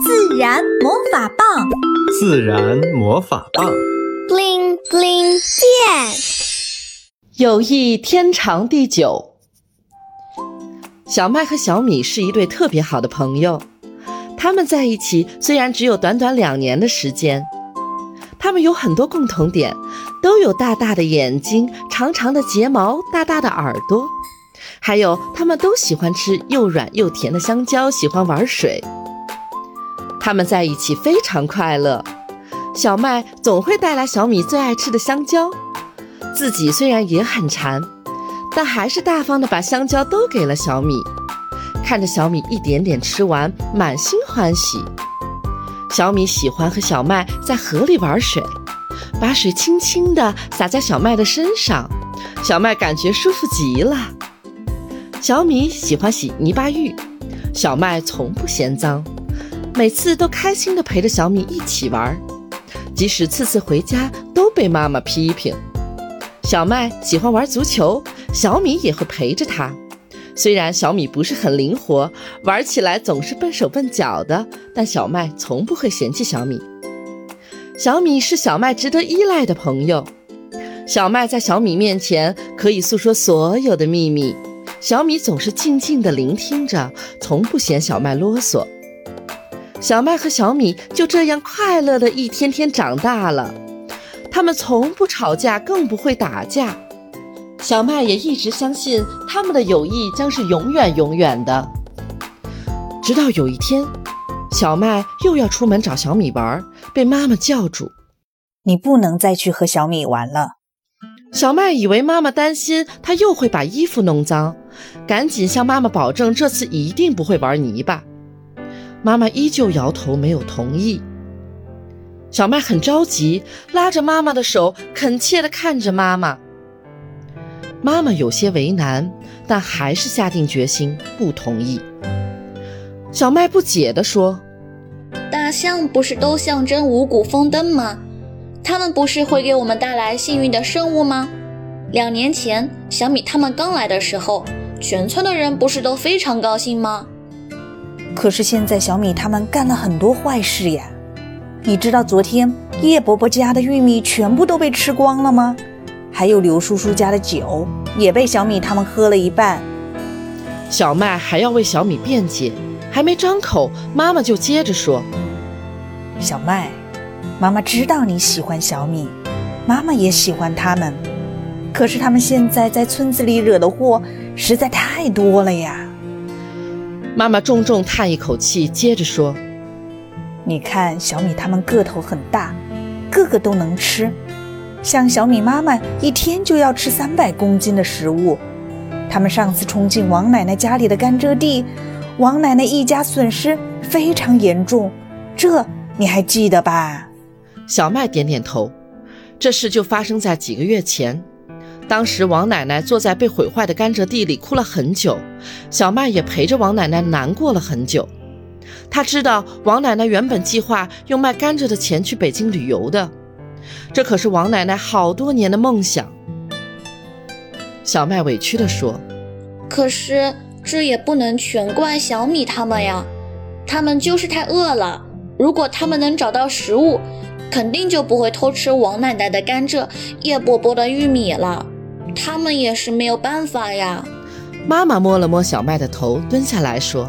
自然魔法棒，自然魔法棒，bling bling 变。友谊天长地久。小麦和小米是一对特别好的朋友，他们在一起虽然只有短短两年的时间，他们有很多共同点，都有大大的眼睛、长长的睫毛、大大的耳朵，还有他们都喜欢吃又软又甜的香蕉，喜欢玩水。他们在一起非常快乐，小麦总会带来小米最爱吃的香蕉，自己虽然也很馋，但还是大方的把香蕉都给了小米。看着小米一点点吃完，满心欢喜。小米喜欢和小麦在河里玩水，把水轻轻地洒在小麦的身上，小麦感觉舒服极了。小米喜欢洗泥巴浴，小麦从不嫌脏。每次都开心地陪着小米一起玩，即使次次回家都被妈妈批评。小麦喜欢玩足球，小米也会陪着他。虽然小米不是很灵活，玩起来总是笨手笨脚的，但小麦从不会嫌弃小米。小米是小麦值得依赖的朋友，小麦在小米面前可以诉说所有的秘密，小米总是静静地聆听着，从不嫌小麦啰嗦。小麦和小米就这样快乐的一天天长大了，他们从不吵架，更不会打架。小麦也一直相信他们的友谊将是永远永远的。直到有一天，小麦又要出门找小米玩，被妈妈叫住：“你不能再去和小米玩了。”小麦以为妈妈担心他又会把衣服弄脏，赶紧向妈妈保证这次一定不会玩泥巴。妈妈依旧摇头，没有同意。小麦很着急，拉着妈妈的手，恳切地看着妈妈。妈妈有些为难，但还是下定决心不同意。小麦不解地说：“大象不是都象征五谷丰登吗？它们不是会给我们带来幸运的生物吗？两年前小米他们刚来的时候，全村的人不是都非常高兴吗？”可是现在小米他们干了很多坏事呀！你知道昨天叶伯伯家的玉米全部都被吃光了吗？还有刘叔叔家的酒也被小米他们喝了一半。小麦还要为小米辩解，还没张口，妈妈就接着说：“小麦，妈妈知道你喜欢小米，妈妈也喜欢他们，可是他们现在在村子里惹的祸实在太多了呀。”妈妈重重叹一口气，接着说：“你看，小米他们个头很大，个个都能吃。像小米妈妈一天就要吃三百公斤的食物。他们上次冲进王奶奶家里的甘蔗地，王奶奶一家损失非常严重，这你还记得吧？”小麦点点头。这事就发生在几个月前。当时王奶奶坐在被毁坏的甘蔗地里哭了很久，小麦也陪着王奶奶难过了很久。他知道王奶奶原本计划用卖甘蔗的钱去北京旅游的，这可是王奶奶好多年的梦想。小麦委屈地说：“可是这也不能全怪小米他们呀，他们就是太饿了。如果他们能找到食物，肯定就不会偷吃王奶奶的甘蔗、叶伯伯的玉米了。”他们也是没有办法呀。妈妈摸了摸小麦的头，蹲下来说：“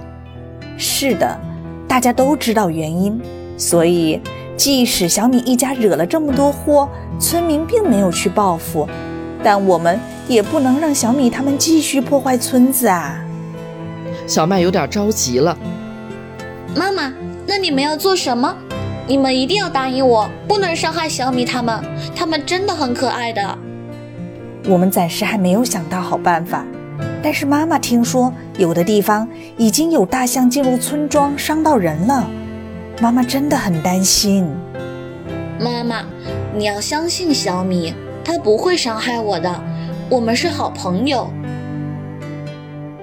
是的，大家都知道原因，所以即使小米一家惹了这么多祸，村民并没有去报复，但我们也不能让小米他们继续破坏村子啊。”小麦有点着急了。妈妈，那你们要做什么？你们一定要答应我，不能伤害小米他们，他们真的很可爱的。我们暂时还没有想到好办法，但是妈妈听说有的地方已经有大象进入村庄，伤到人了。妈妈真的很担心。妈妈，你要相信小米，它不会伤害我的，我们是好朋友。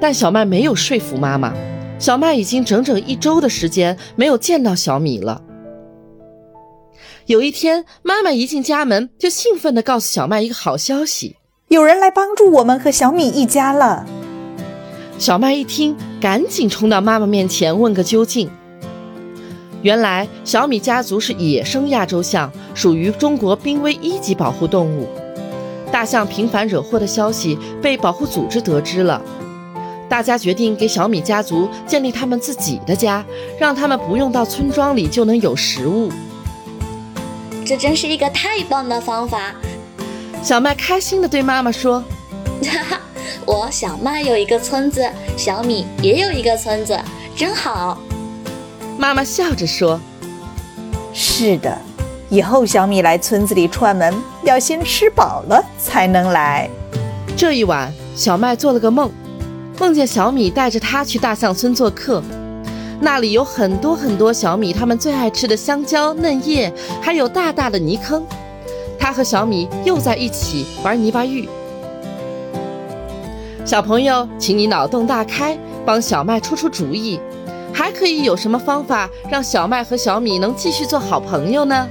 但小麦没有说服妈妈。小麦已经整整一周的时间没有见到小米了。有一天，妈妈一进家门就兴奋地告诉小麦一个好消息。有人来帮助我们和小米一家了。小麦一听，赶紧冲到妈妈面前问个究竟。原来小米家族是野生亚洲象，属于中国濒危一级保护动物。大象频繁惹祸的消息被保护组织得知了，大家决定给小米家族建立他们自己的家，让他们不用到村庄里就能有食物。这真是一个太棒的方法！小麦开心地对妈妈说：“哈哈，我小麦有一个村子，小米也有一个村子，真好。”妈妈笑着说：“是的，以后小米来村子里串门，要先吃饱了才能来。”这一晚，小麦做了个梦，梦见小米带着他去大象村做客，那里有很多很多小米他们最爱吃的香蕉、嫩叶，还有大大的泥坑。他和小米又在一起玩泥巴浴。小朋友，请你脑洞大开，帮小麦出出主意。还可以有什么方法让小麦和小米能继续做好朋友呢？